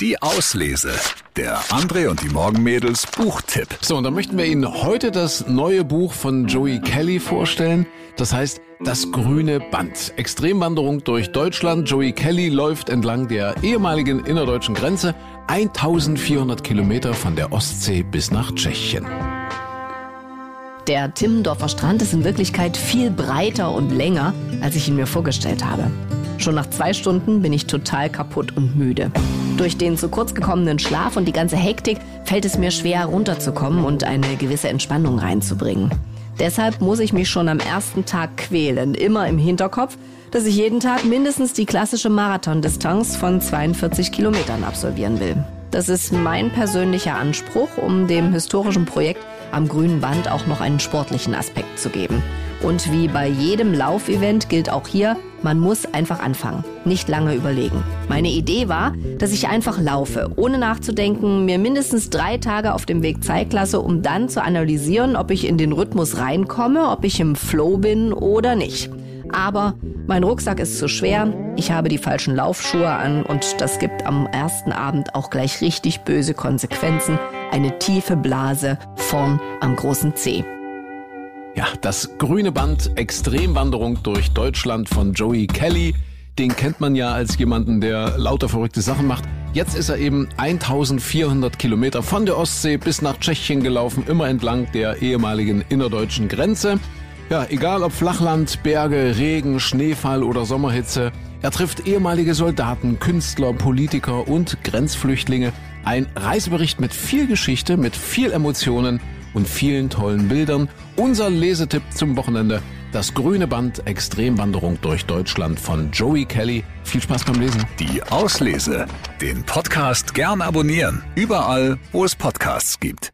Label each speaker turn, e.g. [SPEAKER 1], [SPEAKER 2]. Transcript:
[SPEAKER 1] Die Auslese. Der André und die Morgenmädels Buchtipp.
[SPEAKER 2] So, und dann möchten wir Ihnen heute das neue Buch von Joey Kelly vorstellen. Das heißt Das grüne Band. Extremwanderung durch Deutschland. Joey Kelly läuft entlang der ehemaligen innerdeutschen Grenze 1400 Kilometer von der Ostsee bis nach Tschechien.
[SPEAKER 3] Der Timmendorfer Strand ist in Wirklichkeit viel breiter und länger, als ich ihn mir vorgestellt habe. Schon nach zwei Stunden bin ich total kaputt und müde. Durch den zu kurz gekommenen Schlaf und die ganze Hektik fällt es mir schwer, runterzukommen und eine gewisse Entspannung reinzubringen. Deshalb muss ich mich schon am ersten Tag quälen, immer im Hinterkopf, dass ich jeden Tag mindestens die klassische Marathondistanz von 42 Kilometern absolvieren will. Das ist mein persönlicher Anspruch, um dem historischen Projekt am grünen Band auch noch einen sportlichen Aspekt zu geben. Und wie bei jedem Laufevent gilt auch hier, man muss einfach anfangen, nicht lange überlegen. Meine Idee war, dass ich einfach laufe, ohne nachzudenken, mir mindestens drei Tage auf dem Weg Zeit lasse, um dann zu analysieren, ob ich in den Rhythmus reinkomme, ob ich im Flow bin oder nicht. Aber mein Rucksack ist zu schwer, ich habe die falschen Laufschuhe an und das gibt am ersten Abend auch gleich richtig böse Konsequenzen. Eine tiefe Blase vorn am großen C.
[SPEAKER 2] Ja, das grüne Band Extremwanderung durch Deutschland von Joey Kelly. Den kennt man ja als jemanden, der lauter verrückte Sachen macht. Jetzt ist er eben 1400 Kilometer von der Ostsee bis nach Tschechien gelaufen, immer entlang der ehemaligen innerdeutschen Grenze. Ja, egal ob Flachland, Berge, Regen, Schneefall oder Sommerhitze. Er trifft ehemalige Soldaten, Künstler, Politiker und Grenzflüchtlinge. Ein Reisebericht mit viel Geschichte, mit viel Emotionen und vielen tollen Bildern. Unser Lesetipp zum Wochenende. Das grüne Band Extremwanderung durch Deutschland von Joey Kelly. Viel Spaß beim Lesen.
[SPEAKER 1] Die Auslese. Den Podcast gern abonnieren. Überall, wo es Podcasts gibt.